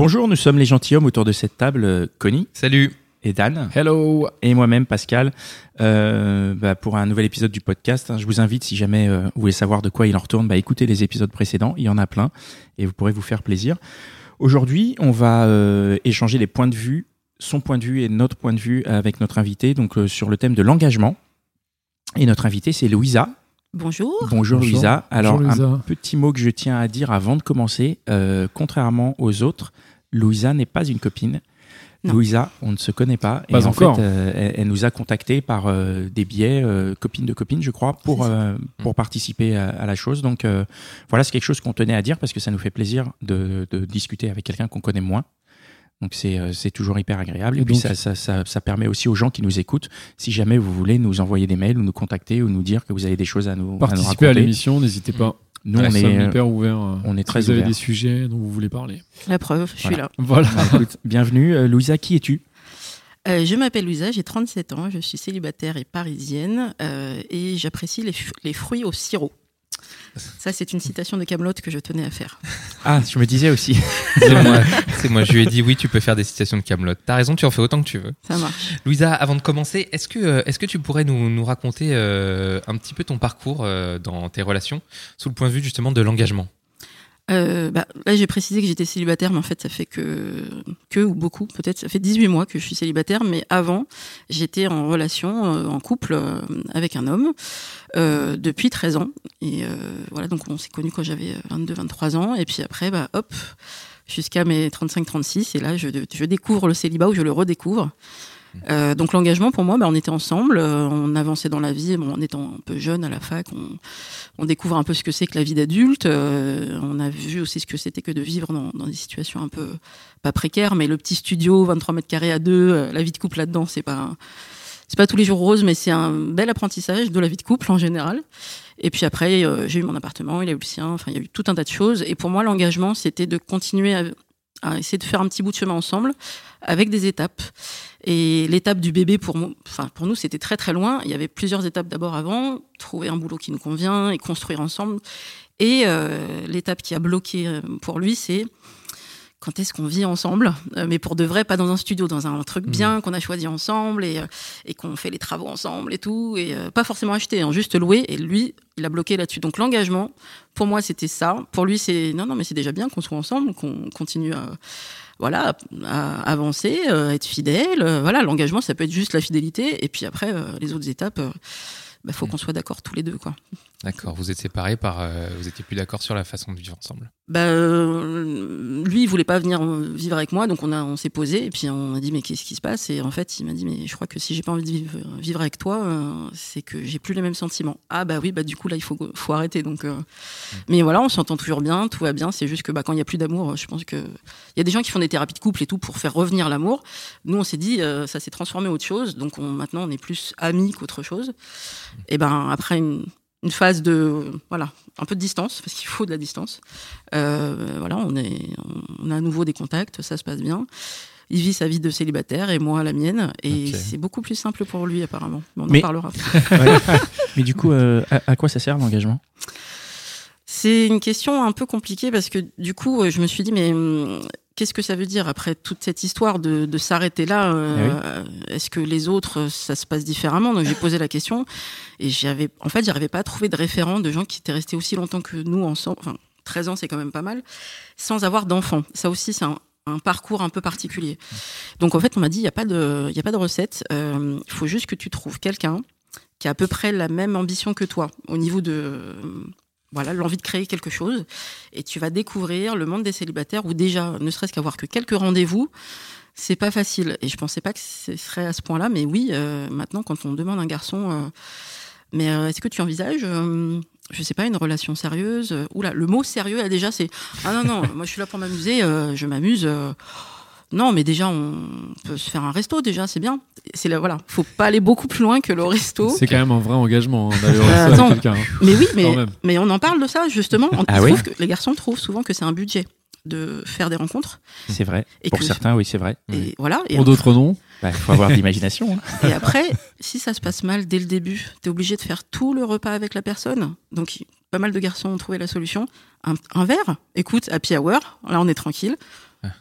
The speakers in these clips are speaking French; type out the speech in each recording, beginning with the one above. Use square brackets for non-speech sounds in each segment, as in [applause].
Bonjour, nous sommes les gentilshommes autour de cette table. euh, Connie Salut. et Dan. Hello. Et moi-même, Pascal, euh, bah, pour un nouvel épisode du podcast. hein, je vous invite, si jamais euh, vous voulez savoir de quoi il en retourne, bah, écoutez les épisodes précédents. Il y en a plein et vous pourrez vous faire plaisir. Aujourd'hui, on va euh, échanger les points de vue, son point de vue et notre point de vue avec notre invité, donc euh, sur le thème de l'engagement. Et notre invité, c'est Louisa. Bonjour. Bonjour, Bonjour. Louisa. Alors, Bonjour, Louisa. un petit mot que je tiens à dire avant de commencer. euh, contrairement aux autres, Louisa n'est pas une copine. Non. Louisa, on ne se connaît pas. Pas et en encore. fait, euh, elle, elle nous a contactés par euh, des biais, euh, copines de copines, je crois, pour, euh, pour participer à, à la chose. Donc euh, voilà, c'est quelque chose qu'on tenait à dire parce que ça nous fait plaisir de, de discuter avec quelqu'un qu'on connaît moins. Donc c'est euh, c'est toujours hyper agréable. Et, Et puis donc- ça, ça, ça, ça permet aussi aux gens qui nous écoutent, si jamais vous voulez nous envoyer des mails ou nous contacter ou nous dire que vous avez des choses à nous, à nous Participez à l'émission, n'hésitez pas. Nous, on sommes est, hyper ouverts. euh, on est si très Vous avez des sujets dont vous voulez parler. La preuve, je suis là. [laughs] Voilà. Bah, écoute, bienvenue. Euh, Louisa, qui es-tu? Euh, je m'appelle Louisa, j'ai 37 ans, je suis célibataire et parisienne euh, et j'apprécie les fruits au sirop. Ça, c'est une citation de Camelot que je tenais à faire. Ah, je me disais aussi. [laughs] C'est moi. C'est moi. Je lui ai dit oui, tu peux faire des citations de Camelot. T'as raison, tu en fais autant que tu veux. Ça marche. Louisa, avant de commencer, est-ce que, euh, est-ce que tu pourrais nous, nous raconter euh, un petit peu ton parcours euh, dans tes relations sous le point de vue justement de l'engagement? Euh, bah, là, j'ai précisé que j'étais célibataire, mais en fait, ça fait que, que ou beaucoup, peut-être, ça fait 18 mois que je suis célibataire, mais avant, j'étais en relation, euh, en couple euh, avec un homme euh, depuis 13 ans. Et euh, voilà, donc on s'est connus quand j'avais 22-23 ans, et puis après, bah, hop, jusqu'à mes 35-36, et là, je, je découvre le célibat ou je le redécouvre. Euh, donc l'engagement pour moi, bah, on était ensemble, euh, on avançait dans la vie, bon, en étant un peu jeune à la fac, on, on découvre un peu ce que c'est que la vie d'adulte. euh, on a vu aussi ce que c'était que de vivre dans, dans des situations un peu pas précaires, mais le petit studio, 23 mètres carrés à deux, euh, la vie de couple là-dedans, c'est pas c'est pas tous les jours rose, mais c'est un bel apprentissage de la vie de couple en général. Et puis après, euh, j'ai eu mon appartement, il a eu le sien. Enfin, il y a eu tout un tas de choses. Et pour moi, l'engagement, c'était de continuer à, essayer de faire un petit bout de chemin ensemble, avec des étapes. Et l'étape du bébé, pour, enfin, pour nous, c'était très très loin. Il y avait plusieurs étapes d'abord avant, trouver un boulot qui nous convient et construire ensemble. Et euh, l'étape qui a bloqué euh, pour lui, c'est quand est-ce qu'on vit ensemble, Euh, mais pour de vrai, pas dans un studio, dans un truc bien qu'on a choisi ensemble et, euh, et qu'on fait les travaux ensemble et tout, et euh, pas forcément acheter, hein, juste louer. Et lui, il a bloqué là-dessus. Donc l'engagement, pour moi, c'était ça. Pour lui, c'est non, non, mais c'est déjà bien qu'on soit ensemble, qu'on continue à voilà, à avancer, euh, être fidèle. Voilà, l'engagement, ça peut être juste la fidélité. Et puis après, les autres étapes, il bah, faut qu'on soit d'accord tous les deux, quoi. D'accord. Vous êtes séparés par, euh, vous étiez plus d'accord sur la façon de vivre ensemble. Bah, euh, lui, il voulait pas venir vivre avec moi, donc on a, on s'est posé et puis on a dit mais qu'est-ce qui se passe? Et en fait, il m'a dit mais je crois que si j'ai pas envie de vivre, vivre avec toi, euh, c'est que j'ai plus les mêmes sentiments. Ah bah oui, bah du coup là il faut, faut arrêter. Donc, euh, mais voilà, on s'entend toujours bien, tout va bien. C'est juste que bah quand il y a plus d'amour, je pense que il y a des gens qui font des thérapies de couple et tout pour faire revenir l'amour. Nous, on s'est dit ça s'est transformé en autre chose, donc on, maintenant on est plus amis qu'autre chose. Et ben après une une phase de voilà un peu de distance parce qu'il faut de la distance. Euh, voilà on est on a à nouveau des contacts ça se passe bien. Il vit sa vie de célibataire et moi la mienne et c'est beaucoup plus simple pour lui apparemment. Mais on Mais- en parlera [laughs] [laughs] Mais du coup, euh, à, à quoi ça sert l'engagement? C'est une question un peu compliquée parce que du coup euh, je me suis dit mais hum, qu'est-ce que ça veut dire après toute cette histoire de, de s'arrêter là euh, Est-ce que les autres, euh, ça se passe différemment? Donc j'ai posé la question et j'avais, en fait, j'arrivais pas à trouver de référent de gens qui étaient restés aussi longtemps que nous ensemble. Enfin, 13 ans, c'est quand même pas mal, sans avoir d'enfants. Ça aussi, c'est un, un parcours un peu particulier. Donc en fait, on m'a dit, il n'y a pas de, y a pas de recette. Euh, Il faut juste que tu trouves quelqu'un qui a à peu près la même ambition que toi au niveau de voilà l'envie de créer quelque chose et tu vas découvrir le monde des célibataires où déjà ne serait-ce qu'avoir que quelques rendez-vous c'est pas facile et je pensais pas que ce serait à ce point-là mais oui euh, maintenant quand on demande un garçon euh, mais euh, est-ce que tu envisages je sais pas, une relation sérieuse? Oula, le mot sérieux, déjà, c'est ah non non, moi je suis là pour m'amuser, je m'amuse. Non, mais déjà, on peut se faire un resto, déjà, c'est bien. C'est là, voilà, faut pas aller beaucoup plus loin que le resto. C'est quand même un vrai engagement hein, d'aller au resto attends. avec quelqu'un. hein. Mais oui, mais, Quand même. mais on en parle de ça justement. On Ah oui que- les garçons trouvent souvent que c'est un budget de faire des rencontres. C'est vrai. Et Pour que- certains, oui, c'est vrai. Et voilà. Et, Pour d'autres non. Il faut avoir de l'imagination. hein. [laughs] et après, si ça se passe mal dès le début, t'es obligé de faire tout le repas avec la personne. Donc, pas mal de garçons ont trouvé la solution. Un, un verre, écoute, happy hour. Là, on est tranquille.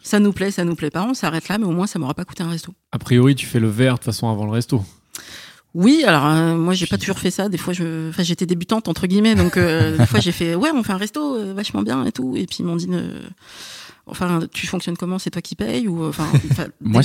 Ça nous plaît, ça nous plaît pas, on s'arrête là, mais au moins ça m'aura pas coûté un resto. A priori, tu fais le verre de toute façon avant le resto. Oui, alors euh, moi j'ai pas toujours fait ça. Des fois, je, enfin j'étais débutante entre guillemets, donc euh, des fois j'ai fait ouais, on fait un resto euh, vachement bien et tout. Et puis ils m'ont dit, enfin tu fonctionnes comment? C'est toi qui payes ou enfin [laughs] Moi.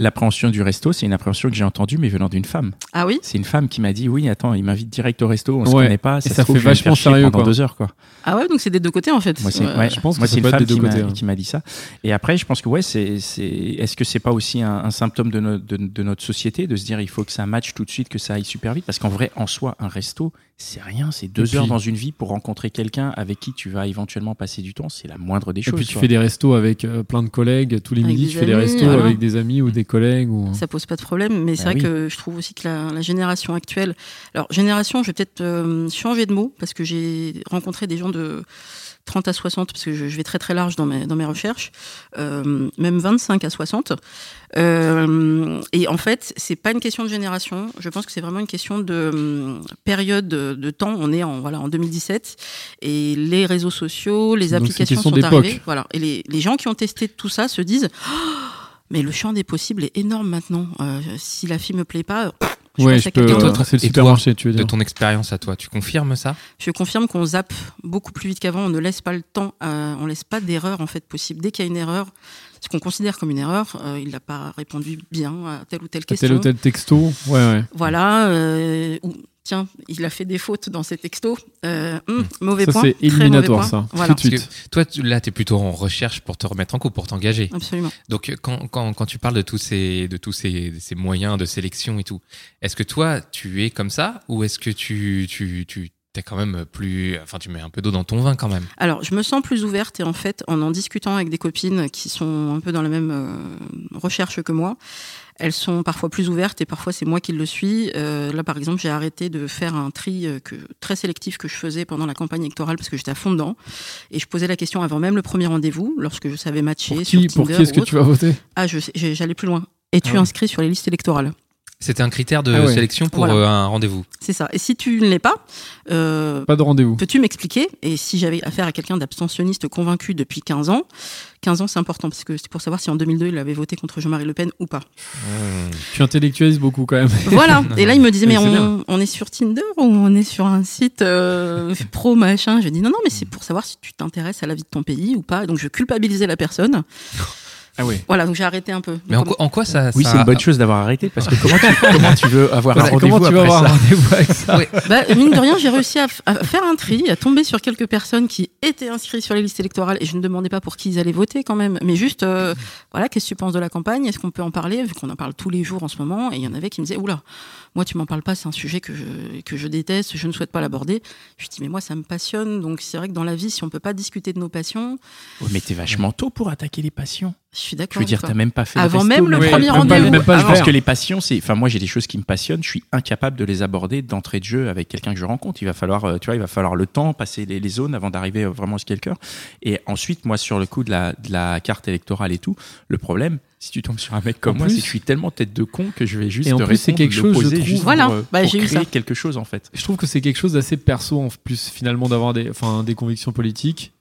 L'appréhension du resto, c'est une appréhension que j'ai entendue, mais venant d'une femme. Ah oui, C'est une femme qui m'a dit Oui, attends, il m'invite direct au resto, on se Ouais. connaît pas. Et Ça, ça se trouve, fait je vachement sérieux, pendant quoi. deux heures, quoi. ah ouais, donc c'est des deux côtés en fait. Moi, c'est Ouais. ouais, je pense que c'est une femme des deux qui m'a- côtés, hein. qui m'a dit ça. Et après, je pense que ouais, c'est, c'est, est-ce que c'est pas aussi un, un symptôme de, no- de, de notre société de se dire il faut que ça matche tout de suite, que ça aille super vite? Parce qu'en vrai, en soi, un resto, c'est rien, c'est deux Et heures dans une vie pour rencontrer quelqu'un avec qui tu vas éventuellement passer du temps. C'est la moindre des Et choses. puis tu quoi. fais des restos avec euh, plein de collègues tous les Avec midis. Tu fais des restos voilà. avec des amis ou des collègues. Ou... Ça pose pas de problème, mais c'est Bah vrai oui. que je trouve aussi que la, la génération actuelle. Alors génération, je vais peut-être euh, changer de mot parce que j'ai rencontré des gens de 30 à 60 parce que je, je vais très très large dans mes dans mes recherches, euh, même 25 à 60. Euh, et en fait, c'est pas une question de génération. Je pense que c'est vraiment une question de hum, période de, de temps. On est en voilà en 2017 et les réseaux sociaux, les applications sont arrivées. Voilà. Et les, les gens qui ont testé tout ça se disent. Oh, mais le champ des possibles est énorme maintenant. Euh, si la fille me plaît pas, je ouais, passe je à peux. quelqu'un toi, le supermarché, tu veux De ton expérience à toi, tu confirmes ça? Je confirme qu'on zappe beaucoup plus vite qu'avant. On ne laisse pas le temps, à- on laisse pas d'erreur en fait possible. Dès qu'il y a une erreur, ce qu'on considère comme une erreur, euh, il n'a pas répondu bien à telle ou telle question. Tel ou tel texto. Ouais, ouais. Voilà. euh, ou tiens, il a fait des fautes dans ses textos. Euh, hum, mauvais Ça, point. c'est éliminatoire, point. ça. Voilà. Tout de suite. toi, tu- là, tu es plutôt en recherche pour te remettre en couple, pour t'engager. Absolument. Donc, quand, quand, quand tu parles de tous, ces, de tous ces, ces moyens de sélection et tout, est-ce que toi, tu es comme ça ou est-ce que tu, tu, tu es quand même plus. Enfin, tu mets un peu d'eau dans ton vin quand même? Alors, je me sens plus ouverte et en fait, en en discutant avec des copines qui sont un peu dans la même euh, recherche que moi, elles sont parfois plus ouvertes et parfois c'est moi qui le suis. Euh, là, par exemple, j'ai arrêté de faire un tri euh, que, très sélectif que je faisais pendant la campagne électorale parce que j'étais à fond dedans et je posais la question avant même le premier rendez-vous, lorsque je savais matcher Pour qui, est-ce que tu vas voter? Ah, je sais- j'ai- j'allais plus loin. Es-tu Ah ouais. inscrit sur les listes électorales? C'était un critère de Ah ouais. sélection pour Voilà. euh, un rendez-vous. C'est ça. Et si tu ne l'es pas, euh, Pas de rendez-vous. Peux-tu m'expliquer? Et si j'avais affaire à quelqu'un d'abstentionniste convaincu depuis 15 ans, 15 ans c'est important parce que c'est pour savoir si en 2002 il avait voté contre Jean-Marie Le Pen ou pas. Tu intellectualises beaucoup quand même. Voilà. [laughs] Et là il me disait mais on, on est sur Tinder ou on est sur un site euh, [laughs] pro machin? Je dis non non mais c'est pour savoir si tu t'intéresses à la vie de ton pays ou pas. Donc je culpabilisais la personne. [laughs] Ah oui. Voilà donc j'ai arrêté un peu. Mais en, en quoi ça. Oui, ça- c'est une bonne chose d'avoir arrêté parce que comment tu, comment tu veux avoir un rendez-vous après avoir ça avec ça. Bah, mine de rien, j'ai réussi à, faire un tri, à tomber sur quelques personnes qui étaient inscrites sur les listes électorales et je ne demandais pas pour qui ils allaient voter quand même, mais juste, euh, voilà, qu'est-ce que tu penses de la campagne? Est-ce qu'on peut en parler Vu qu'on en parle tous les jours en ce moment, et il y en avait qui me disaient, oula, moi tu m'en parles pas, c'est un sujet que je, que je déteste, je ne souhaite pas l'aborder. Je dis, mais moi ça me passionne, donc c'est vrai que dans la vie, si on peut pas discuter de nos passions, Ouais, Mais t'es vachement tôt pour attaquer les passions. Je suis Je d'accord. veux avec dire, t'as même pas fait Avant même le premier rendez-vous. Je pense faire. que les passions, c'est. Enfin, moi, j'ai des choses qui me passionnent. Je suis incapable de les aborder d'entrée de jeu avec quelqu'un que je rencontre. Il va falloir, euh, tu vois, il va falloir le temps, passer les, les zones avant d'arriver euh, vraiment à ce quelqu'un. Et ensuite, moi, sur le coup de la, de la carte électorale et tout, le problème, si tu tombes sur un mec comme En moi, c'est que je suis tellement tête de con que je vais juste Et en te plus, c'est répondre, quelque chose, je trouve- juste Voilà, pour, euh, bah, pour j'ai eu créer ça. quelque chose en fait. Je trouve que c'est quelque chose d'assez perso en plus finalement d'avoir des, enfin, des convictions politiques,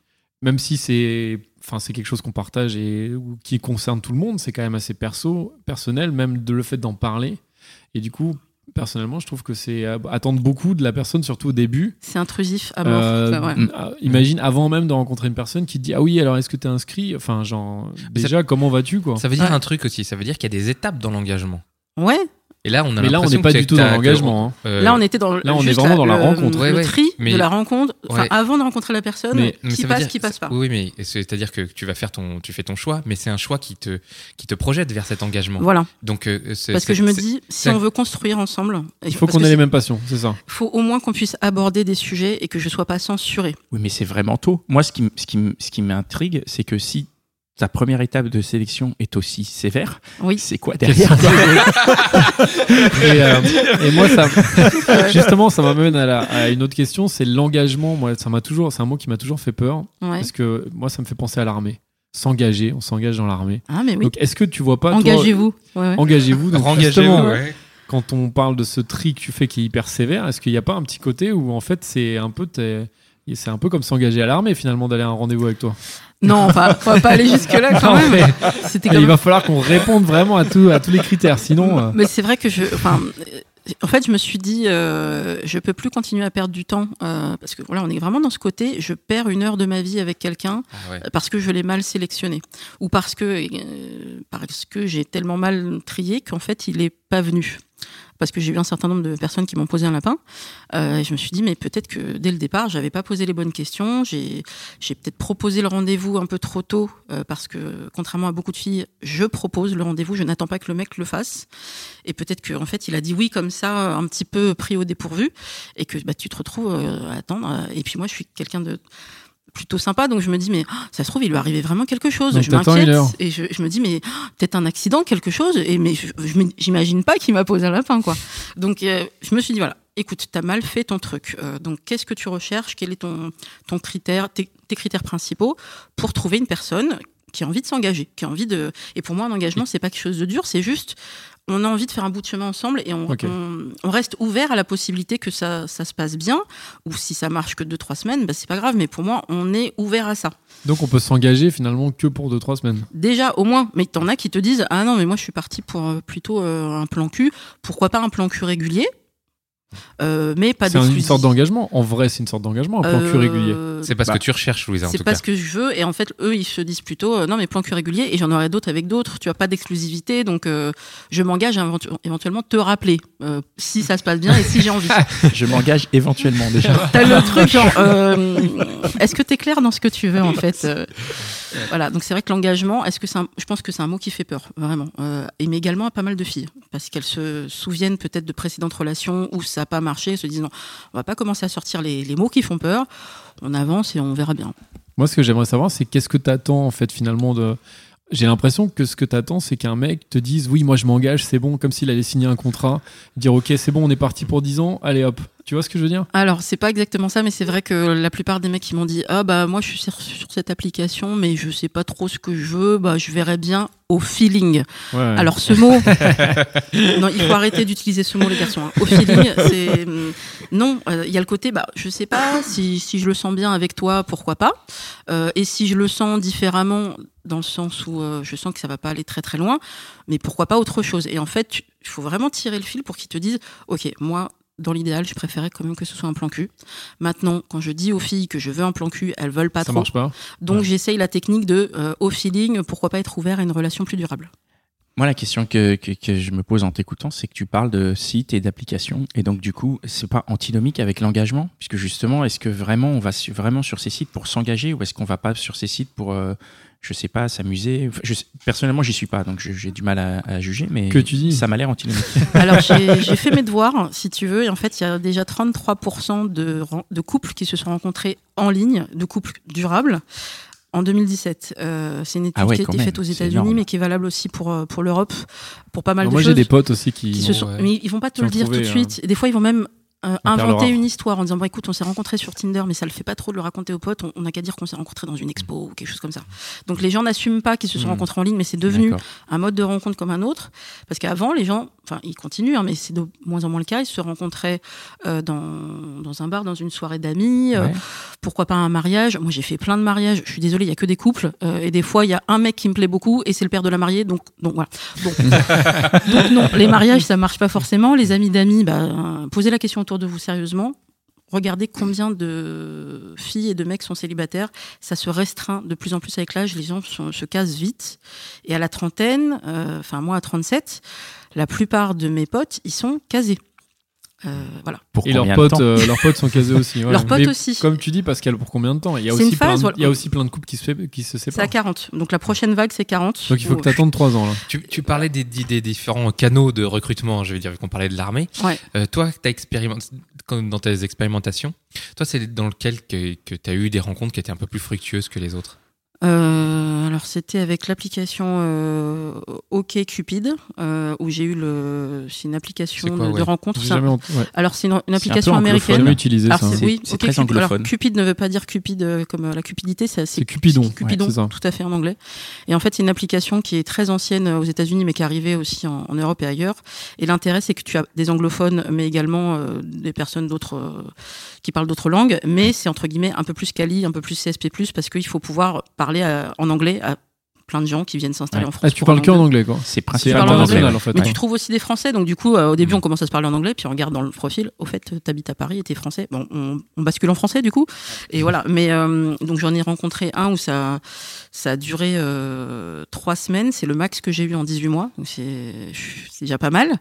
même si c'est, enfin, c'est quelque chose qu'on partage et ou qui concerne tout le monde, c'est quand même assez perso, personnel, même de le fait d'en parler. Et du coup, personnellement, je trouve que c'est euh, attendre beaucoup de la personne, surtout au début. C'est intrusif à mort. Euh, ça, ouais. euh, imagine avant même de rencontrer une personne qui te dit ah oui alors est-ce que tu es inscrit? Enfin genre déjà comment vas-tu quoi? Ça veut dire Ouais. un truc aussi. Ça veut dire qu'il y a des étapes dans l'engagement. Ouais. Et là, on a Mais là, on n'est pas du tout dans l'engagement. hein. euh, Là, on était dans là, on est vraiment dans la le- rencontre. Ouais, le ouais. tri Mais- de la rencontre, enfin, Ouais. avant de rencontrer la personne, Mais- qui passe, dire- qui passe pas. Oui, mais c'est-à-dire que tu vas faire ton, tu fais ton choix, mais c'est un choix qui te, qui te projette vers cet engagement. Voilà, Donc, euh, parce que je me dis, si on veut construire ensemble, Il faut qu'on ait les mêmes passions, c'est ça. faut au moins qu'on puisse aborder des sujets et que je sois pas censurée. Oui, mais c'est vraiment tôt. Moi, ce qui, ce qui, ce qui m'intrigue, c'est que si ta première étape de sélection est aussi sévère, Oui. c'est quoi derrière [laughs] Et, euh, et moi, ça, [laughs] [laughs] justement, ça m'amène à, une autre question, c'est l'engagement. Moi, ça m'a toujours, c'est un mot qui m'a toujours fait peur Ouais. parce que moi, ça me fait penser à l'armée. S'engager, on s'engage dans l'armée. Ah, mais oui. Donc, est-ce que tu vois pas Engagez-vous. Ouais, ouais. Engagez-vous. Donc, justement, quand on parle de ce tri que tu fais qui est hyper sévère, est-ce qu'il n'y a pas un petit côté où en fait c'est un peu t'es- c'est un peu comme s'engager à l'armée finalement d'aller à un rendez-vous avec toi? Non, enfin, on va pas aller jusque là [laughs] quand Non, même. C'était quand il même- va falloir qu'on réponde vraiment à, tout, à tous les critères, sinon. euh, Mais c'est vrai que je, enfin, en fait, je me suis dit, euh, je peux plus continuer à perdre du temps euh, parce que voilà, on est vraiment dans ce côté. Je perds une heure de ma vie avec quelqu'un Ah ouais. parce que je l'ai mal sélectionné ou parce que euh, parce que j'ai tellement mal trié qu'en fait, il est pas venu. Parce que j'ai eu un certain nombre de personnes qui m'ont posé un lapin. Euh, je me suis dit, mais peut-être que dès le départ, j'avais pas posé les bonnes questions. J'ai, peut-être proposé le rendez-vous un peu trop tôt, euh, parce que contrairement à beaucoup de filles, je propose le rendez-vous, je n'attends pas que le mec le fasse. Et peut-être qu'en en fait, il a dit oui comme ça, un petit peu pris au dépourvu, et que bah, tu te retrouves euh, à attendre. Et puis moi, je suis quelqu'un de plutôt sympa, donc je me dis, mais oh, ça se trouve, il lui arrivait vraiment quelque chose. Donc je m'inquiète, et je, je me dis, mais oh, peut-être un accident, quelque chose, et mais je- je j'imagine pas qu'il m'a posé un lapin, quoi. Donc euh, je me suis dit, voilà, écoute, t'as mal fait ton truc. Euh, donc qu'est-ce que tu recherches? Quel est ton, ton critère, tes, tes critères principaux pour trouver une personne qui a envie de s'engager, qui a envie de. Et pour moi, un engagement, c'est pas quelque chose de dur, c'est juste. On a envie de faire un bout de chemin ensemble et on, Ok. on, on reste ouvert à la possibilité que ça, ça se passe bien. Ou si ça marche que deux, trois semaines, bah, c'est pas grave. Mais pour moi, on est ouvert à ça. Donc on peut s'engager finalement que pour 2-3 semaines. Déjà, au moins, mais t'en as qui te disent Ah non, mais moi je suis parti pour euh, plutôt euh, un plan cul. Pourquoi pas un plan cul régulier? Euh, Mais pas C'est une sorte d'engagement. En vrai, c'est une sorte d'engagement, un plan cul Euh, régulier. C'est parce Bah, que tu recherches, Louisa, C'est pas cas. ce que je veux. Et en fait, eux, ils se disent plutôt euh, non, mais plan cul régulier. Et j'en aurai d'autres avec d'autres. Tu as pas d'exclusivité. Donc, euh, je m'engage à éventu- éventuellement te rappeler euh, si ça se passe bien et si j'ai envie. [laughs] Je m'engage éventuellement déjà. [laughs] T'as le truc genre, euh, est-ce que t'es clair dans ce que tu veux en fait Euh, Voilà, donc c'est vrai que l'engagement, est-ce que c'est un- je pense que c'est un mot qui fait peur, vraiment. Euh, et mais également à pas mal de filles, parce qu'elles se souviennent peut-être de précédentes relations où ça pas marché, se disent non, on va pas commencer à sortir les, les mots qui font peur, on avance et on verra bien. Moi, ce que j'aimerais savoir, c'est qu'est-ce que tu attends en fait finalement de. J'ai l'impression que ce que tu attends, c'est qu'un mec te dise oui, moi je m'engage, c'est bon, comme s'il allait signer un contrat, dire ok, c'est bon, on est parti pour 10 ans, allez hop. Tu vois ce que je veux dire? Alors, c'est pas exactement ça, mais c'est vrai que la plupart des mecs qui m'ont dit Ah, bah, moi, je suis sur, sur cette application, mais je sais pas trop ce que je veux, bah, je verrai bien au feeling. Ouais. Alors ce mot, [laughs] non, il faut arrêter d'utiliser ce mot les garçons. hein. Au feeling, c'est hum, non. euh, Il y a le côté, bah, je sais pas si, si je le sens bien avec toi, pourquoi pas. Euh, et si je le sens différemment, dans le sens où euh, je sens que ça va pas aller très très loin, mais pourquoi pas autre chose. Et en fait, il faut vraiment tirer le fil pour qu'ils te disent, ok, moi. Dans l'idéal, je préférais quand même que ce soit un plan cul. Maintenant, quand je dis aux filles que je veux un plan cul, elles veulent pas ça trop. marche pas. Donc Ouais. j'essaye la technique de euh, au feeling, pourquoi pas être ouvert à une relation plus durable. Moi, la question que, que, que je me pose en t'écoutant, c'est que tu parles de sites et d'applications. Et donc, du coup, c'est pas antinomique avec l'engagement? Puisque justement, est-ce que vraiment on va su- vraiment sur ces sites pour s'engager ou est-ce qu'on va pas sur ces sites pour, euh, je sais pas, s'amuser Enfin, je sais- Personnellement, j'y suis pas, donc j'ai du mal à, à juger, mais Que tu dis ça m'a l'air antinomique. [laughs] Alors j'ai j'ai fait mes devoirs, si tu veux, et en fait il y a déjà 33% de, de couples qui se sont rencontrés en ligne, de couples durables. En 2017, Euh, c'est une étude Ah ouais, qui a été même, faite aux États-Unis, mais qui est valable aussi pour euh, pour l'Europe, pour pas mal Alors de moi, j'ai choses. des potes aussi qui. qui se sont, Ouais. mais ils vont pas te le dire trouvé, tout de suite. Des fois, ils vont même euh, inventer une histoire en disant bon écoute on s'est rencontrés sur Tinder mais ça le fait pas trop de le raconter aux potes. On n'a qu'à dire qu'on s'est rencontrés dans une expo ou quelque chose comme ça. Donc les gens n'assument pas qu'ils se sont Mhm. rencontrés en ligne mais c'est devenu un mode de rencontre comme un autre. Parce qu'avant les gens enfin ils continuent hein, mais c'est de moins en moins le cas. Ils se rencontraient euh, dans, dans un bar dans une soirée d'amis euh, pourquoi pas un mariage. Moi j'ai fait plein de mariages. Je suis désolée il y a que des couples et des fois il y a un mec qui me plaît beaucoup et c'est le père de la mariée donc donc voilà. Donc, [laughs] donc non les mariages ça marche pas forcément. Les amis d'amis bah, posez la question autour de vous sérieusement regardez combien de filles et de mecs sont célibataires. Ça se restreint de plus en plus avec l'âge. Les gens se, se casent vite. Et à la trentaine, euh, enfin moi à 37, la plupart de mes potes, ils sont casés. Euh, voilà. Pour Et leurs potes, euh, leurs potes sont casés aussi. ouais. Leurs potes Mais aussi. Comme tu dis, Pascal, pour combien de temps? Il y a C'est aussi une phase, plein de, voilà. il y a aussi plein de couples qui se, fait- qui se C'est à séparent. 40. Donc la prochaine vague, c'est 40. Donc il faut que tu attendes 3 ans là. Tu, tu parlais des, des- des différents canaux de recrutement, je veux dire, vu qu'on parlait de l'armée. Ouais. Euh, toi, as expérimenté, dans tes expérimentations, toi, c'est dans lequel que, que tu as eu des rencontres qui étaient un peu plus fructueuses que les autres? Euh, alors c'était avec l'application euh, OK Cupid euh, où j'ai eu le c'est une application quoi, de, ouais. de rencontre. Jamais ouais. Alors c'est une, une C'est un application américaine. jamais utilisé Alors ça. oui, très Cupid. Alors, anglophone. Cupid ne veut pas dire Cupid euh, comme euh, la cupidité, c'est C'est Cupidon, Cupidon, ouais, tout à fait en anglais. Et en fait, c'est une application qui est très ancienne euh, aux États-Unis, mais qui est arrivée aussi en, en Europe et ailleurs. Et l'intérêt, c'est que tu as des anglophones, mais également des personnes d'autres qui parlent d'autres langues. Mais c'est entre guillemets un peu plus quali, un peu plus CSP+, parce qu'il faut pouvoir parler à- en anglais à plein de gens qui viennent s'installer Ouais. en France. Ah, tu parles que en anglais quoi. C'est principalement en international anglais. en fait. Mais ouais. tu trouves aussi des Français, donc du coup, euh, au début, Mm. on commence à se parler en anglais, puis on regarde dans le profil. Au fait, t'habites à Paris et t'es français. Bon, on, on bascule en français du coup. Et voilà. Mais euh, donc j'en ai rencontré un où ça, ça a duré euh, trois semaines. C'est le max que j'ai eu en 18 mois. Donc c'est déjà pas mal.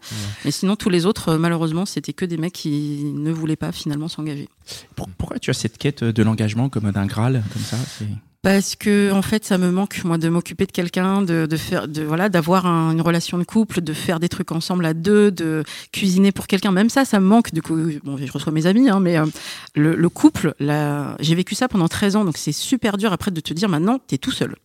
Mais sinon, tous les autres, euh, malheureusement, c'était que des mecs qui ne voulaient pas finalement s'engager. Pour- Pourquoi tu as cette quête de l'engagement comme d'un Graal comme ça? Parce que en fait, ça me manque moi de m'occuper de quelqu'un, de, de faire, de voilà, d'avoir un- une relation de couple, de faire des trucs ensemble à deux, de cuisiner pour quelqu'un. Même ça, ça me manque. Du coup, bon, je reçois mes amis, hein, mais euh, le, le couple, là, j'ai vécu ça pendant 13 ans, donc c'est super dur après de te dire maintenant, t'es tout seul.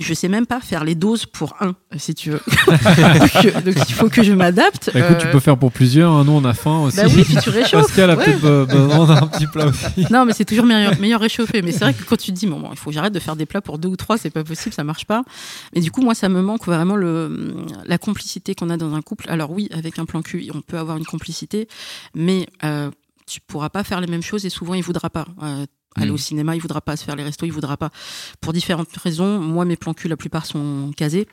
Je sais même pas faire les doses pour un, si tu veux. [laughs] donc, donc, il faut que je m'adapte. Bah, écoute, tu Euh, peux faire pour plusieurs. hein. Nous, on a faim aussi. bah oui, puis tu [laughs] réchauffes. Pascal a Ouais. peut-être be- besoin d'un petit plat aussi. [laughs] Non, mais c'est toujours meilleur, meilleur réchauffé. Mais c'est vrai que quand tu te dis, bon, bon, il faut que j'arrête de faire des plats pour deux ou trois, c'est pas possible, ça marche pas. Mais du coup, moi, ça me manque vraiment le, la complicité qu'on a dans un couple. Alors oui, avec un plan cul, on peut avoir une complicité, mais euh, tu pourras pas faire les mêmes choses et souvent, il voudra pas. Euh, Aller Mm. au cinéma, il voudra pas se faire les restos, il voudra pas. Pour différentes raisons, moi mes plans cul, la plupart sont casés.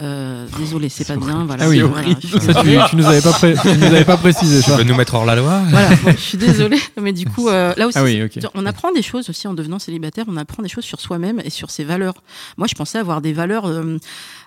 Euh, désolé, c'est pas bien. Voilà, Ah oui, voilà, Ça, tu, désolée. tu nous avais pas, pré- tu nous avais pas précisé Tu veux nous mettre hors la loi [laughs] Voilà, bon, je [laughs] suis désolée, mais du coup, euh, là aussi, Ah oui, on apprend des choses aussi en devenant célibataire, on apprend des choses sur soi-même et sur ses valeurs. Moi, je pensais avoir des valeurs, euh,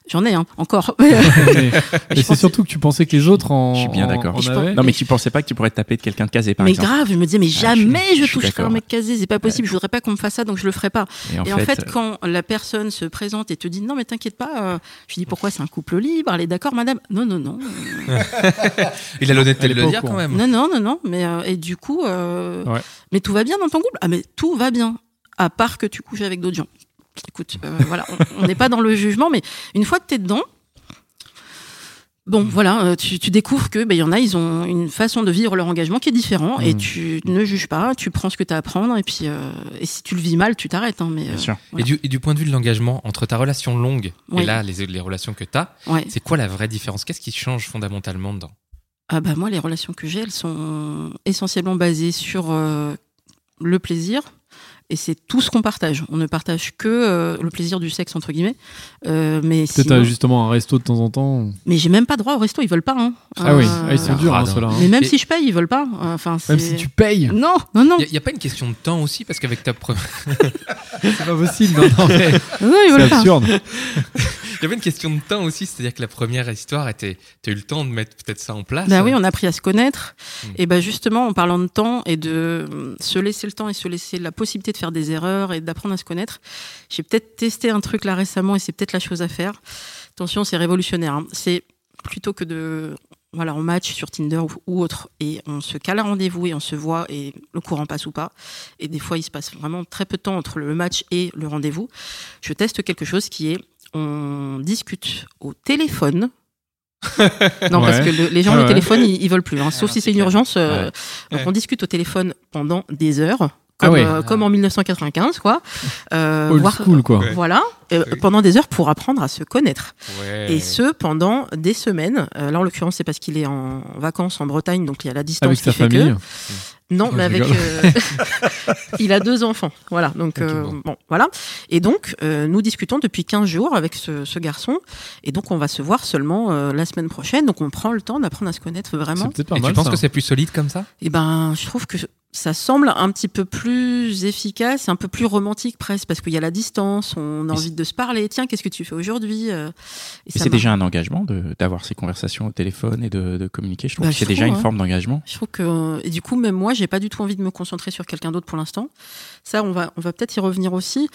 j'en ai hein, encore. [laughs] Mais, [laughs] mais c'est surtout que tu pensais que les autres en. Je suis bien en- d'accord. Non, mais tu pensais pas que tu pourrais te taper de quelqu'un de casé, par mais exemple grave, je me disais, mais Ah, jamais je- je, je toucherai un mec casé, c'est pas possible, je voudrais pas qu'on me fasse ça, donc je le ferai pas. Et en et fait, en fait, euh, quand la personne se présente et te dit, non, mais t'inquiète pas, euh, je dis, pourquoi c'est un couple libre, elle est d'accord, madame? Non, non, non. [laughs] Il a l'honnêteté de le dire quand même. Non, non, non, non. Mais, euh, et du coup, euh, Ouais. mais tout va bien dans ton couple? Ah, mais tout va bien. À part que tu couches avec d'autres gens. Écoute, euh, [laughs] voilà, on- n'est pas dans le jugement, mais une fois que tu es dedans, bon, voilà, euh, tu, tu découvres que ben, il y en a, ils ont une façon de vivre leur engagement qui est différent, et Mm. tu ne juges pas, tu prends ce que tu as à prendre, et puis, euh, et si tu le vis mal, tu t'arrêtes. Hein, mais, bien sûr. Et du, et du point de vue de l'engagement, entre ta relation longue et là, les, les relations que tu as, ouais. c'est quoi la vraie différence? Qu'est-ce qui change fondamentalement dedans? Ah bah moi, les relations que j'ai, elles sont essentiellement basées sur euh, le plaisir. Et c'est tout ce qu'on partage. On ne partage que euh, le plaisir du sexe, entre guillemets. Euh, mais Peut-être sinon- euh, justement un resto de temps en temps. mais j'ai même pas droit au resto, ils veulent pas. Hein. Ah oui, Euh, ah, ils sont durs, hein, radin. ceux-là. hein. Mais même Et- si je paye, ils veulent pas. Enfin, Même c'est- si tu payes, Non, non, non. Il n'y a, pas une question de temps aussi Parce qu'avec ta première. [laughs] c'est pas possible. Non, non, [laughs] mais Non, ils c'est veulent pas. [laughs] Il y avait une question de temps aussi, c'est-à-dire que la première histoire était. Tu as eu le temps de mettre peut-être ça en place. Bah oui, on a appris à se connaître. Mm. Et bah justement, en parlant de temps et de euh, se laisser le temps et se laisser la possibilité de faire des erreurs et d'apprendre à se connaître, j'ai peut-être testé un truc là récemment et c'est peut-être la chose à faire. Attention, c'est révolutionnaire. hein. C'est plutôt que de voilà, on match sur Tinder ou, ou autre et on se cale un rendez-vous et on se voit et le courant passe ou pas. Et des fois, il se passe vraiment très peu de temps entre le match et le rendez-vous. Je teste quelque chose qui est on discute au téléphone. [laughs] non, parce que le- les gens, Ouais, le ouais. téléphone, ils, ils veulent plus. hein, sauf si c'est une urgence. euh, Ouais. Donc, Ouais. on discute au téléphone pendant des heures, Ah euh, comme en 1995, quoi. Euh, Old voire- school, quoi. Ouais. Voilà, euh, pendant des heures pour apprendre à se connaître. Ouais. Et ce, pendant des semaines. Euh, là, en l'occurrence, c'est parce qu'il est en vacances en Bretagne, donc il y a la distance Avec qui sa fait que- famille. Non, mais avec. euh, [laughs] il a deux enfants. Voilà. Donc, euh, bon. bon. voilà. Et donc, euh, nous discutons depuis 15 jours avec ce, ce garçon. Et donc, on va se voir seulement euh, la semaine prochaine. Donc, on prend le temps d'apprendre à se connaître vraiment. pas Et mal. tu penses que c'est plus solide comme ça? Et ben, je trouve que ça semble un petit peu plus efficace, un peu plus romantique presque, parce qu'il y a la distance, on a envie de se parler. Tiens, qu'est-ce que tu fais aujourd'hui euh, c'est déjà un engagement d'avoir ces conversations au téléphone et de, de communiquer. Je trouve Bah, que c'est je déjà une ouais. forme d'engagement. Je trouve que et du coup même moi j'ai pas du tout envie de me concentrer sur quelqu'un d'autre pour l'instant. Ça on va on va peut-être y revenir aussi.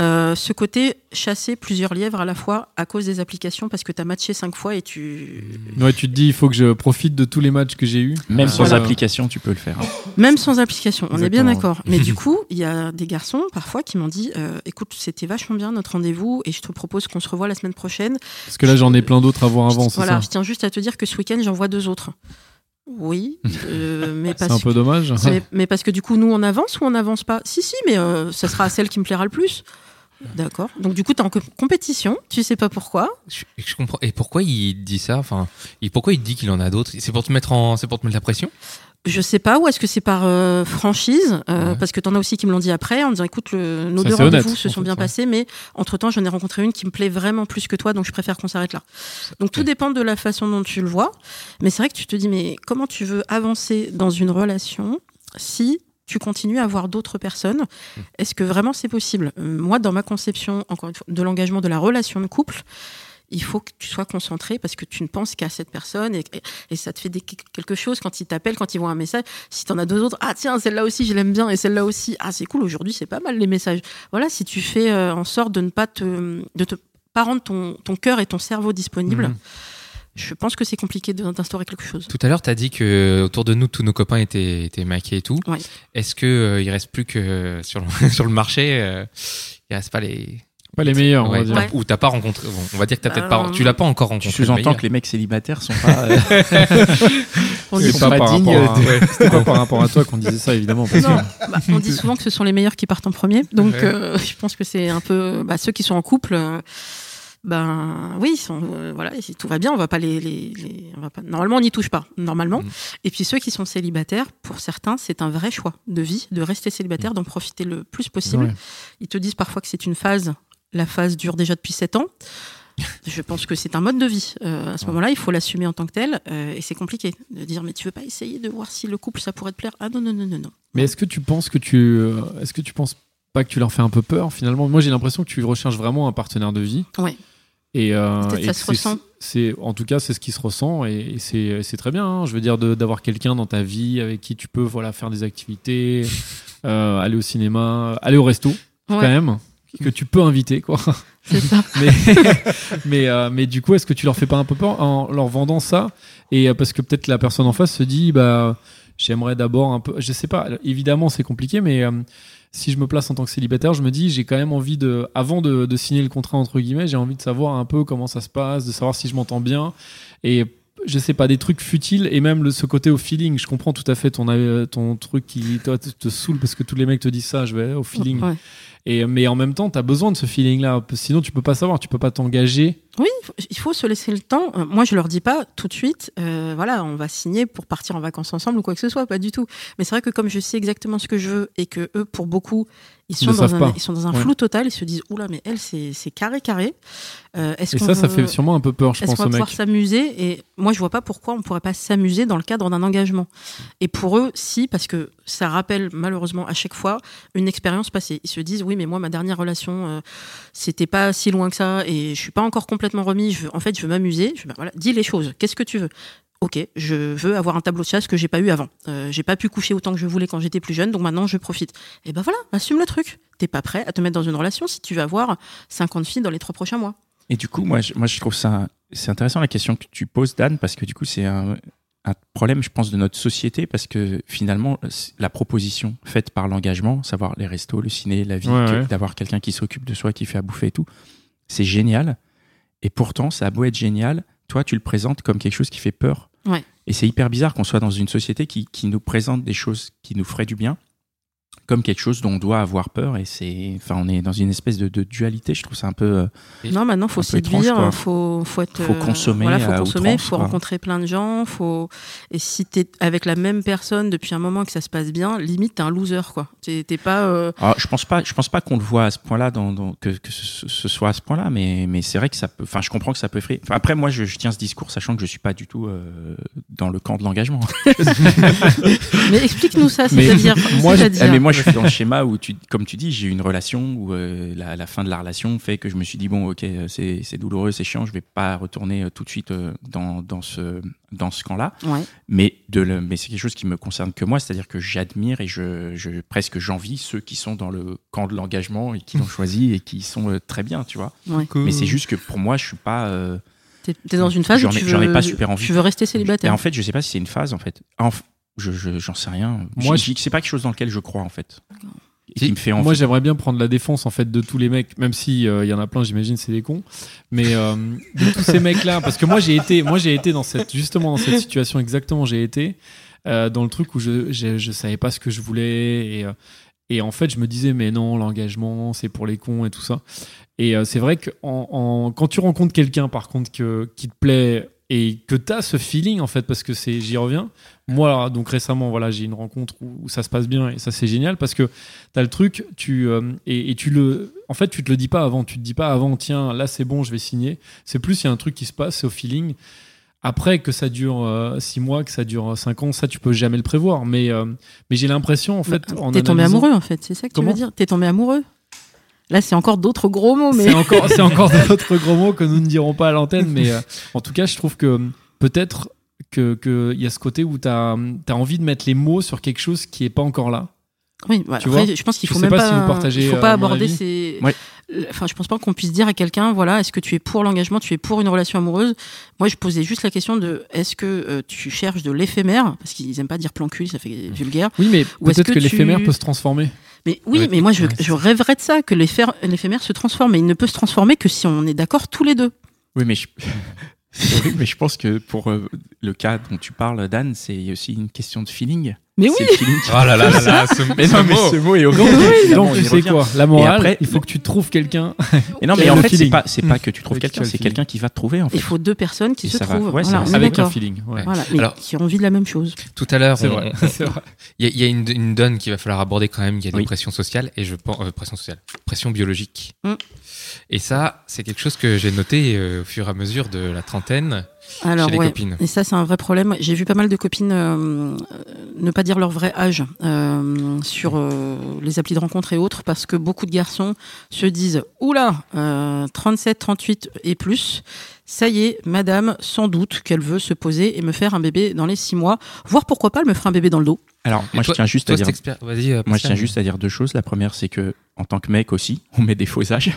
Euh, ce côté chasser plusieurs lièvres à la fois à cause des applications parce que tu as matché cinq fois et tu Ouais, tu te dis, il faut que je profite de tous les matchs que j'ai eus. Même Euh, sans voilà. application, tu peux le faire. hein. même sans application. On est bien d'accord. Mais du [laughs] coup il y a des garçons parfois qui m'ont dit euh, écoute c'était vachement bien notre rendez-vous et je te propose qu'on se revoie la semaine prochaine. Parce que là, j'en ai plein d'autres à voir avant, voilà ça je tiens juste à te dire que ce week-end j'en vois deux autres. Oui, [laughs] euh, mais C'est parce un peu dommage. Mais, [laughs] mais parce que du coup, nous, on avance ou on n'avance pas? Si, si, mais euh, ça sera celle qui me plaira le plus. D'accord. Donc, du coup, tu es en co- compétition, tu sais pas pourquoi? Je, je comprends. Et pourquoi il dit ça? Enfin, et pourquoi il dit qu'il en a d'autres? C'est pour te mettre en, c'est pour te mettre la pression? Je sais pas, ou est-ce que c'est par euh, franchise euh, Ouais. Parce que t'en as aussi qui me l'ont dit après, en disant écoute, le- nos deux rendez-vous se sont bien passés, mais entre temps, j'en ai rencontré une qui me plaît vraiment plus que toi, donc je préfère qu'on s'arrête là. Donc, tout dépend de la façon dont tu le vois. Mais c'est vrai que tu te dis mais comment tu veux avancer dans une relation si tu continues à voir d'autres personnes? Hmm. Est-ce que vraiment c'est possible? Moi, dans ma conception, encore une fois, de l'engagement de la relation de couple, il faut que tu sois concentré parce que tu ne penses qu'à cette personne et, et- et ça te fait des- quelque chose quand ils t'appellent, quand ils voient un message. Si tu en as deux autres, ah tiens, celle-là aussi, je l'aime bien et celle-là aussi, ah c'est cool, aujourd'hui c'est pas mal les messages. Voilà, si tu fais euh, en sorte de ne pas te, de te pas rendre ton, ton cœur et ton cerveau disponibles, Mhm. je pense que c'est compliqué de- d'instaurer quelque chose. Tout à l'heure, tu as dit que autour de nous, tous nos copains étaient, étaient maqués et tout. Ouais. Est-ce que euh, il reste plus que sur le, [laughs] sur le marché, euh, il reste pas les Pas les meilleurs, on Ouais, va dire. ou t'as pas rencontré. bon, on va dire que t'as peut-être Euh, pas. Tu l'as pas encore Tu rencontré. le sous-entends meilleur. que les mecs célibataires sont pas. [laughs] euh, On C'est dit, pas, pas dignes rapport à, de- ouais, [laughs] c'était pas par rapport à toi qu'on disait ça, évidemment. parce que- Non, bah, on dit souvent que ce sont les meilleurs qui partent en premier. Donc, Ouais. euh, je pense que c'est un peu bah, ceux qui sont en couple. euh, ben oui, ils sont, euh, voilà, si tout va bien, on va pas les, les, les- on va pas. Normalement, on n'y touche pas, normalement. Mhm. Et puis ceux qui sont célibataires, pour certains, c'est un vrai choix de vie de rester célibataire, d'en profiter le plus possible. Ouais. Ils te disent parfois que c'est une phase. La phase dure déjà depuis 7 ans. Je pense que c'est un mode de vie. Euh, à ce moment-là, il faut l'assumer en tant que tel. euh, et c'est compliqué de dire, mais tu veux pas essayer de voir si le couple, ça pourrait te plaire? Ah non, non, non, non, non. Mais est-ce que tu penses que tu, euh, est-ce que tu penses pas que tu leur fais un peu peur finalement? Moi, j'ai l'impression que tu recherches vraiment un partenaire de vie. Ouais. Et, Peut-être et ça se ressent. C'est, en tout cas, c'est ce qui se ressent et, et c'est, très bien. hein. Je veux dire d'avoir quelqu'un dans ta vie avec qui tu peux voilà faire des activités, [laughs] aller au cinéma, aller au resto quand même que tu peux inviter quoi. [laughs] C'est ça. mais [laughs] mais euh, mais du coup est-ce que tu leur fais pas un peu peur en leur vendant ça? Et euh, parce que peut-être la personne en face se dit bah j'aimerais d'abord un peu je sais pas évidemment c'est compliqué mais euh, si je me place en tant que célibataire je me dis j'ai quand même envie de avant de, de signer le contrat entre guillemets j'ai envie de savoir un peu comment ça se passe de savoir si je m'entends bien et je sais pas des trucs futiles et même le, ce côté au feeling je comprends tout à fait ton ton truc qui toi, te, te saoule parce que tous les mecs te disent ça je vais au feeling Ouais. Et mais en même temps tu as besoin de ce feeling là sinon tu peux pas savoir tu peux pas t'engager Oui, il faut- se laisser le temps. Euh, Moi, je leur dis pas tout de suite, euh, voilà, on va signer pour partir en vacances ensemble ou quoi que ce soit, pas du tout. Mais c'est vrai que comme je sais exactement ce que je veux et que eux, pour beaucoup, ils sont, dans un, ils sont dans un Ouais. flou total, ils se disent, oula, mais elle, c'est carré, carré. Euh, Et ça, ça fait sûrement un peu peur, je Est-ce pense, qu'on va pouvoir s'amuser Et moi, je vois pas pourquoi on pourrait pas s'amuser dans le cadre d'un engagement. Et pour eux, si, parce que ça rappelle malheureusement à chaque fois une expérience passée. Ils se disent, oui, mais moi, ma dernière relation, euh, c'était pas si loin que ça, et je suis pas encore complètement remis. Je en fait, je veux m'amuser. Ben dis les choses. Qu'est-ce que tu veux? Ok, je veux avoir un tableau de chasse que j'ai pas eu avant. Euh, j'ai pas pu coucher autant que je voulais quand j'étais plus jeune, donc maintenant je profite. Et ben voilà, assume le truc. T'es pas prêt à te mettre dans une relation si tu veux avoir 50 filles dans les trois prochains mois. Et du coup, moi, je, moi, trouve ça c'est intéressant la question que tu poses, Dan, parce que du coup, c'est un, un problème, je pense, de notre société, parce que finalement, c'est la proposition faite par l'engagement, savoir les restos, le ciné, la vie, Ouais, que- ouais. d'avoir quelqu'un qui s'occupe de soi, qui fait à bouffer et tout, c'est génial. Et pourtant, ça a beau être génial, toi, tu le présentes comme quelque chose qui fait peur. Ouais. Et c'est hyper bizarre qu'on soit dans une société qui, qui nous présente des choses qui nous feraient du bien, comme quelque chose dont on doit avoir peur et c'est enfin on est dans une espèce de, de dualité je trouve ça un peu euh, Non, maintenant, faut séduire, faut, faut être. Faut euh, consommer Voilà, faut à consommer, outrance, faut quoi. rencontrer plein de gens, faut. Et si t'es avec la même personne depuis un moment que ça se passe bien, limite, t'es un loser, quoi. T'es pas. euh, Alors, je pense pas, je pense pas qu'on le voit à ce point-là, dans, dans- que, que ce, ce soit à ce point-là, mais, mais c'est vrai que ça peut. Enfin, je comprends que ça peut effrayer. Enfin, après, moi, je, je tiens ce discours, sachant que je suis pas du tout euh, dans le camp de l'engagement. [laughs] [laughs] Mais explique-nous ça, Mais c'est-à-dire. moi, moi, je [laughs] suis dans le schéma où, tu, comme tu dis, j'ai eu une relation où euh, la, la fin de la relation fait que je me suis dit bon, ok, euh, c'est douloureux, c'est chiant, je vais pas retourner euh, tout de suite euh, dans, dans ce dans ce camp-là. Ouais. Mais de le, mais c'est quelque chose qui me concerne que moi, c'est-à-dire que j'admire et je, je presque j'envie ceux qui sont dans le camp de l'engagement et qui l'ont [laughs] choisi et qui sont euh, très bien, tu vois. ouais. Mais c'est juste que pour moi, je suis pas. euh, T'es dans une phase où J'en ai- tu j'en ai veux, pas super envie. tu veux rester Et célibataire. en fait, je sais pas si c'est une phase en fait. Je je- j'en sais rien. Moi, je- c'est pas quelque chose dans lequel je crois en fait. Et qui me fait envie. Moi, j'aimerais bien prendre la défense en fait de tous les mecs, même si euh, il y en a plein, j'imagine, c'est des cons. Mais euh, de tous ces mecs-là, parce que moi, j'ai été, moi, j'ai été dans cette, justement dans cette situation exactement. J'ai été euh, dans le truc où je, je, je savais pas ce que je voulais et, et en fait, je me disais, mais non, l'engagement, c'est pour les cons et tout ça. Et c'est vrai que en, en- quand tu rencontres quelqu'un, par contre, que, qui te plaît et que tu as ce feeling, en fait, parce que c'est, j'y reviens. Moi, donc récemment, voilà, j'ai une rencontre où, où ça se passe bien et ça, c'est génial parce que T'as le truc, tu euh, et, et tu le, en fait, tu te le dis pas avant. Tu te dis pas avant, tiens, là c'est bon, je vais signer. C'est plus il y a un truc qui se passe, c'est au feeling. Après que ça dure 6 mois, que ça dure 5 ans, ça tu peux jamais le prévoir. Mais euh, mais j'ai l'impression en fait, Bah, en T'es tombé amoureux, en fait, c'est ça que tu veux dire? T'es tombé amoureux Là, c'est encore d'autres gros mots, mais. C'est encore, c'est [laughs] encore d'autres gros mots que nous ne dirons pas à l'antenne, mais euh, en tout cas, je trouve que peut-être que qu'il y a ce côté où tu as, envie de mettre les mots sur quelque chose qui est pas encore là. Oui, bah, Tu après, vois je pense qu'il faut même pas pas. si vous partagez, il faut euh, pas aborder ces. Ouais. Enfin, je pense pas qu'on puisse dire à quelqu'un, voilà, est-ce que tu es pour l'engagement, tu es pour une relation amoureuse? Moi, je posais juste la question de, est-ce que euh, tu cherches de l'éphémère, parce qu'ils aiment pas dire plan cul, ça fait vulgaire. Oui, mais peut-être que, que l'éphémère tu- peut se transformer. Mais oui, Ouais. mais moi, je, je rêverais de ça, que l'éphémère se transforme. Mais il ne peut se transformer que si on est d'accord tous les deux. Oui, mais je... [laughs] [laughs] mais je pense que pour euh, le cas dont tu parles, Dan, c'est aussi une question de feeling. Mais oui, Oh là là là là, ce, Mais ce non, mais mot. ce mot est horrible. Donc, tu sais quoi La morale, après- il faut que tu trouves quelqu'un. [laughs] Et non, mais en fait, c'est pas, c'est pas que tu trouves quelqu'un, quel c'est quelqu'un qui va te trouver en fait. il faut deux personnes qui Et se trouvent. Avec un feeling. ouais. Voilà, mais Alors- qui ont envie de la même chose. Tout à l'heure. Il y a, il y a une, une donne qu'il va falloir aborder quand même. Il y a des Oui. pressions sociales et je pense euh, pression sociale, pression biologique. Mm. Et ça, c'est quelque chose que j'ai noté euh, au fur et à mesure de la trentaine Alors, chez les ouais. copines. Et ça, c'est un vrai problème. J'ai vu pas mal de copines euh, euh, ne pas dire leur vrai âge euh, sur euh, les applis de rencontre et autres, parce que beaucoup de garçons se disent Oula, euh, 37, 38 et plus, ça y est, madame, sans doute qu'elle veut se poser et me faire un bébé dans les six mois, voire pourquoi pas, elle me fera un bébé dans le dos. Alors, moi, je toi- tiens juste toi, à dire. cet expert- Vas-y. euh, Moi, je Pascal. tiens juste à dire deux choses. La première, c'est que en tant que mec aussi, [laughs] on met des faux âges,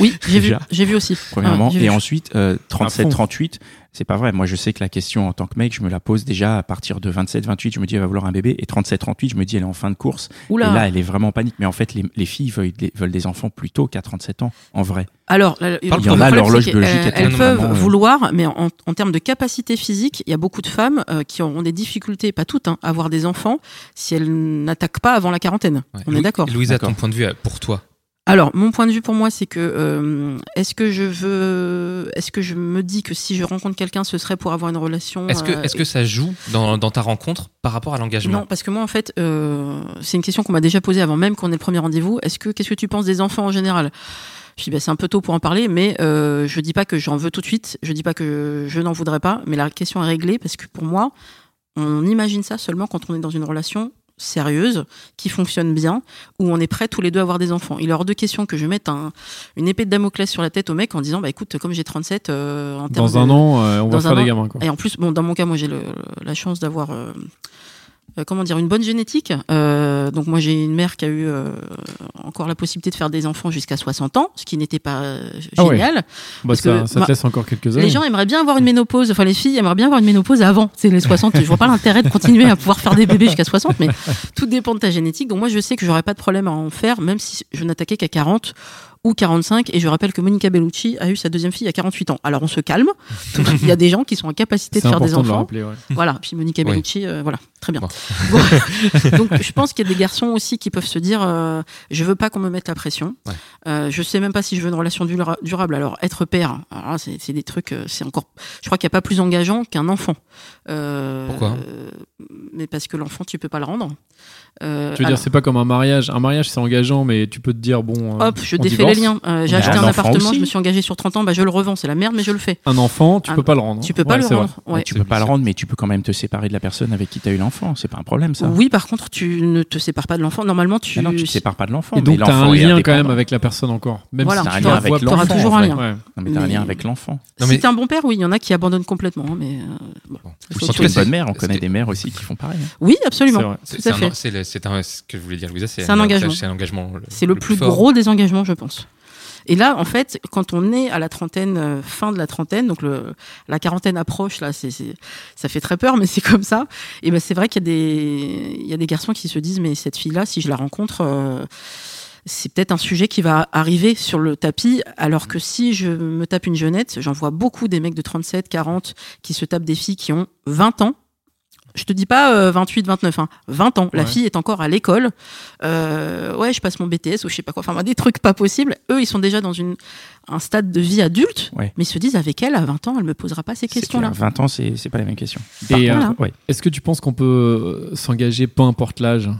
Oui, j'ai vu, j'ai vu aussi. premièrement. Ah, et ensuite, euh, fond. 37-38, c'est pas vrai. Moi, je sais que la question en tant que mec, je me la pose déjà à partir de 27-28. Je me dis, elle va vouloir un bébé. Et 37-38, je me dis, elle est en fin de course. Oula. Et là, elle est vraiment en panique. Mais en fait, les, les filles veulent des, veulent des enfants plus tôt qu'à 37 ans, en vrai. Alors, la- Il y en a, l'horloge biologique est elles peuvent vraiment, euh, vouloir, mais en, en termes de capacité physique, il y a beaucoup de femmes euh, qui auront des difficultés, pas toutes, hein, à avoir des enfants si elles n'attaquent pas avant la quarantaine. Ouais. On est d'accord. Louisa, ton point de vue pour toi Alors, mon point de vue pour moi, c'est que euh, est-ce que je veux, est-ce que je me dis que si je rencontre quelqu'un, ce serait pour avoir une relation Est-ce que, euh, est-ce que ça joue dans, dans ta rencontre par rapport à l'engagement Non, parce que moi, en fait, euh, c'est une question qu'on m'a déjà posée avant même qu'on ait le premier rendez-vous. Est-ce que, qu'est-ce que tu penses des enfants en général? Je dis, bah, c'est un peu tôt pour en parler, mais euh, je dis pas que j'en veux tout de suite. Je dis pas que je n'en voudrais pas, mais la question est réglée parce que pour moi, on imagine ça seulement quand on est dans une relation sérieuse, qui fonctionne bien, où on est prêt tous les deux à avoir des enfants. Il est hors de question que je mette un- une épée de Damoclès sur la tête au mec en disant, bah écoute, comme j'ai 37, euh, en termes Dans de- un an, euh, on va faire des gamins. Quoi. et en plus, bon, dans mon cas, moi, j'ai la chance d'avoir, euh, comment dire, une bonne génétique. Euh, donc moi, j'ai une mère qui a eu euh, encore la possibilité de faire des enfants jusqu'à 60 ans, ce qui n'était pas euh, Ah ouais. génial. Bah, parce ça, que ça te laisse encore quelques années. Les gens aimeraient bien avoir une ménopause, enfin les filles aimeraient bien avoir une ménopause avant, c'est les 60. Je vois pas l'intérêt de continuer à pouvoir faire des bébés jusqu'à 60, mais tout dépend de ta génétique. Donc moi, je sais que j'aurais pas de problème à en faire, même si je n'attaquais qu'à 40 ou 45. Et je rappelle que Monica Bellucci a eu sa deuxième fille à 48 ans. Alors on se calme. Il y a des gens qui sont en capacité de faire des important de le enfants. rappeler. ouais. Voilà, puis Monica Oui. Bellucci, euh, voilà, très bien. Bon. Bon. [laughs] Donc je pense qu'il y a des garçons aussi qui peuvent se dire euh, je veux pas qu'on me mette la pression. Ouais. Euh, je sais même pas si je veux une relation dura- durable. Alors être père, là, c'est des trucs, euh, c'est encore. Je crois qu'il n'y a pas plus engageant qu'un enfant. Euh, Pourquoi? Mais parce que l'enfant, tu peux pas le rendre. Tu veux alors, dire, c'est pas comme un mariage. Un mariage, c'est engageant, mais tu peux te dire, bon. Hop, je défais. Les liens. Euh, J'ai Bah, acheté un appartement, aussi. je me suis engagé sur 30 ans, bah je le revends, c'est la merde, mais je le fais. Un enfant, tu Un- peux pas le rendre. Tu peux pas Ouais, le rendre. ouais. Tu peux pas le rendre, mais tu peux quand même te séparer de la personne avec qui tu as eu l'enfant. C'est pas un problème, ça. Oui, par contre, tu ne te sépares pas de l'enfant. Normalement, tu. Ah non, tu te sépares pas de l'enfant. Et donc, mais tu as un lien quand même avec la personne encore. Même Voilà, si T'as un tu l'enfant. toujours un lien. Non, mais t'as un lien avec l'enfant. Non, si t'es un bon père, oui, il y en a qui abandonnent complètement. hein, mais euh, surtout une bonne mère. On connaît des mères aussi qui font pareil. hein. Oui, absolument. C'est Tout c'est à un, fait. c'est le- c'est un- ce que je voulais dire, Louisa, c'est un engagement. C'est un engagement. le- C'est le plus gros des engagements, je pense. Et là, en fait, quand on est à la trentaine, euh, fin de la trentaine, donc la quarantaine approche, là, c'est, ça fait très peur, [laughs] mais c'est comme ça. Et ben, c'est vrai qu'il y a des, y a des garçons qui se disent, mais cette fille-là, si je la rencontre, euh, c'est peut-être un sujet qui va arriver sur le tapis, alors que si je me tape une jeunette, j'en vois beaucoup des mecs de 37, 40 qui se tapent des filles qui ont 20 ans. Je te dis pas euh, 28, 29, hein, 20 ans. La Ouais. fille est encore à l'école. Euh, ouais, je passe mon BTS ou je sais pas quoi. Enfin, des trucs pas possibles. Eux, ils sont déjà dans une, un stade de vie adulte, Ouais. mais ils se disent avec elle, à 20 ans, elle me posera pas ces questions-là. clair, 20 ans, c'est c'est pas la même question. Et, euh, ouais. Est-ce que tu penses qu'on peut euh, s'engager peu importe l'âge?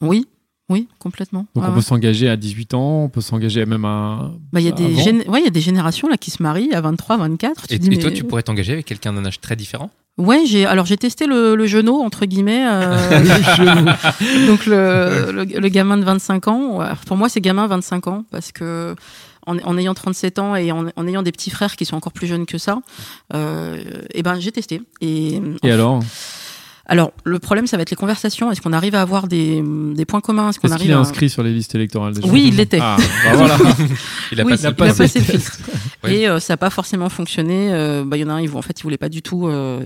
Oui, oui, complètement. Donc Ouais, on ouais. peut s'engager à 18 ans, on peut s'engager même à. Bah, il y a des, avant. gén- ouais, il y a des générations là qui se marient à 23, 24. Tu Et, dis, et toi, tu pourrais t'engager avec quelqu'un d'un âge très différent? Ouais, j'ai alors j'ai testé le, le genou entre guillemets. euh, [laughs] [laughs] donc le, le, le gamin de 25 ans. Pour moi, c'est gamin 25 ans parce que en, en ayant 37 ans et en, en ayant des petits frères qui sont encore plus jeunes que ça, euh, et ben j'ai testé. Et, Et alors? Alors le problème, ça va être les conversations. Est-ce qu'on arrive à avoir des, des points communs? Est-ce qu'on Est-ce arrive qu'il est à... inscrit sur les listes électorales déjà Oui, il l'était. Ah, [laughs] bah voilà. Il a oui, passé. il a passé. passé le filtre. [laughs] Oui. Et euh, ça n'a pas forcément fonctionné. Euh, bah, Il y en a un, il, vou- en fait, il voulait pas du tout. Euh,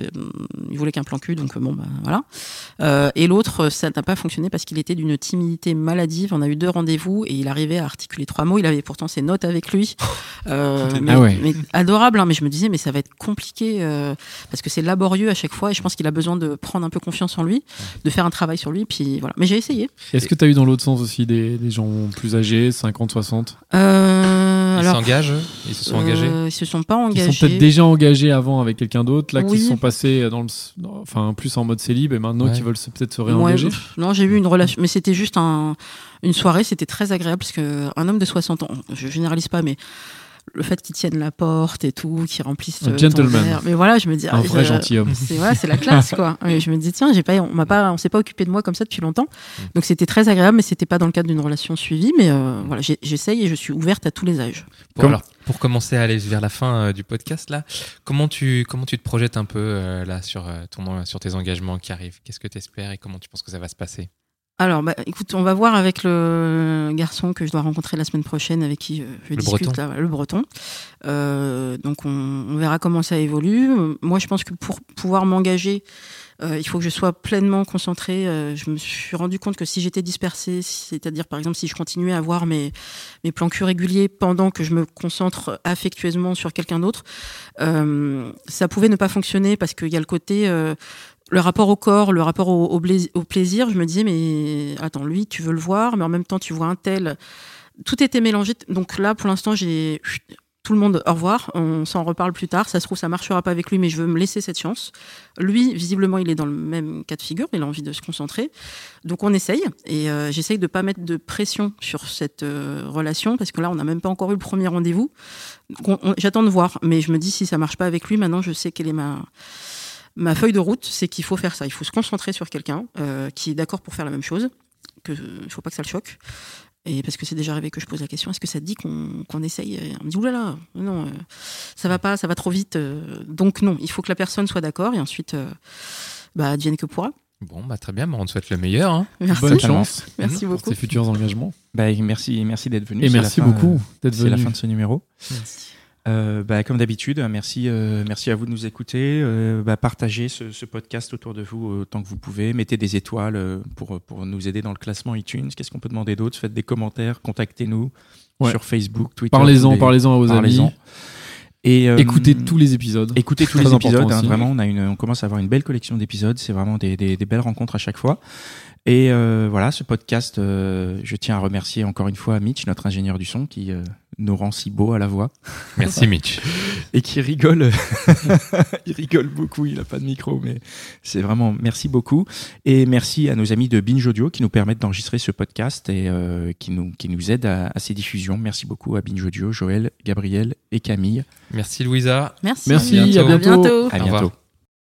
il voulait qu'un plan cul, donc euh, bon, bah, voilà. Euh, et l'autre, ça n'a pas fonctionné parce qu'il était d'une timidité maladive. On a eu deux rendez-vous et il arrivait à articuler trois mots. Il avait pourtant ses notes avec lui. [laughs] Euh, mais, Ah ouais. mais adorable, hein, mais je me disais, mais ça va être compliqué euh, parce que c'est laborieux à chaque fois. Et je pense qu'il a besoin de prendre un peu confiance en lui, de faire un travail sur lui. Puis voilà. Mais j'ai essayé. Est-ce que tu as eu dans l'autre sens aussi des, des gens plus âgés, 50, 60, Euh, Ils alors, s'engagent Ils se sont engagés euh, ils se sont pas qui engagés. sont peut-être déjà engagés avant avec quelqu'un d'autre, là, qui Oui. sont passés dans le, enfin, plus en mode célib et maintenant Ouais. qui veulent peut-être se Ouais, réengager non, j'ai eu une relation, mais c'était juste un, une soirée, c'était très agréable parce que un homme de 60 ans, je généralise pas, mais le fait qu'il tienne la porte et tout, qu'il remplisse Un euh, ton gentleman. verre. mais voilà, je me dis, Un ah, vrai gentilhomme. C'est voilà, c'est la classe quoi. [laughs] Et je me dis tiens, j'ai pas, on m'a pas, on s'est pas occupé de moi comme ça depuis longtemps, donc c'était très agréable, mais c'était pas dans le cadre d'une relation suivie, mais euh, voilà, j'essaye et je suis ouverte à tous les âges. Pour, Comme- alors, pour commencer à aller vers la fin euh, du podcast, là, comment tu, comment tu te projettes un peu euh, là, sur, euh, ton, sur tes engagements qui arrivent? Qu'est-ce que tu espères et comment tu penses que ça va se passer? Alors, bah, écoute, on va voir avec le garçon que je dois rencontrer la semaine prochaine, avec qui euh, je Le discute, breton. là, le breton. Euh, donc, on, on verra comment ça évolue. Euh, Moi, je pense que pour pouvoir m'engager, euh, il faut que je sois pleinement concentrée. Euh, je me suis rendu compte que si j'étais dispersée, c'est-à-dire, par exemple, si je continuais à voir mes, mes plans cul réguliers pendant que je me concentre affectueusement sur quelqu'un d'autre, euh, ça pouvait ne pas fonctionner parce qu'il y a le côté... le rapport au corps, le rapport au, plaisir, je me disais, mais attends, lui, tu veux le voir, mais en même temps, tu vois un tel. Tout était mélangé. Donc là, pour l'instant, j'ai tout le monde au revoir. On s'en reparle plus tard. Ça se trouve, ça marchera pas avec lui, mais je veux me laisser cette chance. Lui, visiblement, il est dans le même cas de figure. Il a envie de se concentrer. Donc on essaye. Et euh, j'essaye de pas mettre de pression sur cette euh, relation parce que là, on n'a même pas encore eu le premier rendez-vous. J'attends de voir. Mais je me dis, si ça marche pas avec lui, maintenant, je sais quelle est ma ma feuille de route, c'est qu'il faut faire ça. Il faut se concentrer sur quelqu'un euh, qui est d'accord pour faire la même chose. Il faut pas que ça le choque. Et parce que c'est déjà arrivé que je pose la question, est-ce que ça te dit qu'on qu'on essaye? Et On me dit oulala, non, euh, ça va pas, ça va trop vite. euh, donc non, il faut que la personne soit d'accord et ensuite, euh, bah, advienne que pourra. Bon, bah très bien, bah, on te souhaite le meilleur. hein. Merci, Bonne chance merci pour beaucoup. tes futurs engagements. Bah, merci, merci d'être venu. Et merci fin, beaucoup euh, d'être C'est la venu. fin de ce numéro. Euh, bah, comme d'habitude, merci, euh, merci à vous de nous écouter. Euh, bah, partagez ce, ce podcast autour de vous autant que vous pouvez. Mettez des étoiles pour, pour nous aider dans le classement iTunes. Qu'est-ce qu'on peut demander d'autre? Faites des commentaires, contactez-nous. Ouais. sur Facebook, Twitter. Parlez-en, parlez-en à vos amis. Et Écoutez tous les épisodes. Écoutez tous les épisodes. hein, vraiment, on, a une, on commence à avoir une belle collection d'épisodes. C'est vraiment des, des- des belles rencontres à chaque fois. Et euh, voilà, ce podcast, euh, je tiens à remercier encore une fois Mitch, notre ingénieur du son, qui euh, nous rend si beau à la voix Merci [laughs] Mitch. et qui rigole. [laughs] il rigole beaucoup. Il a pas de micro, mais c'est vraiment merci beaucoup. Et merci à nos amis de Binge Audio qui nous permettent d'enregistrer ce podcast et euh, qui nous qui nous aident à, à ses diffusions. Merci beaucoup à Binge Audio, Joël, Gabriel et Camille. Merci Louisa. Merci. Merci, à à bientôt. bientôt. À bientôt.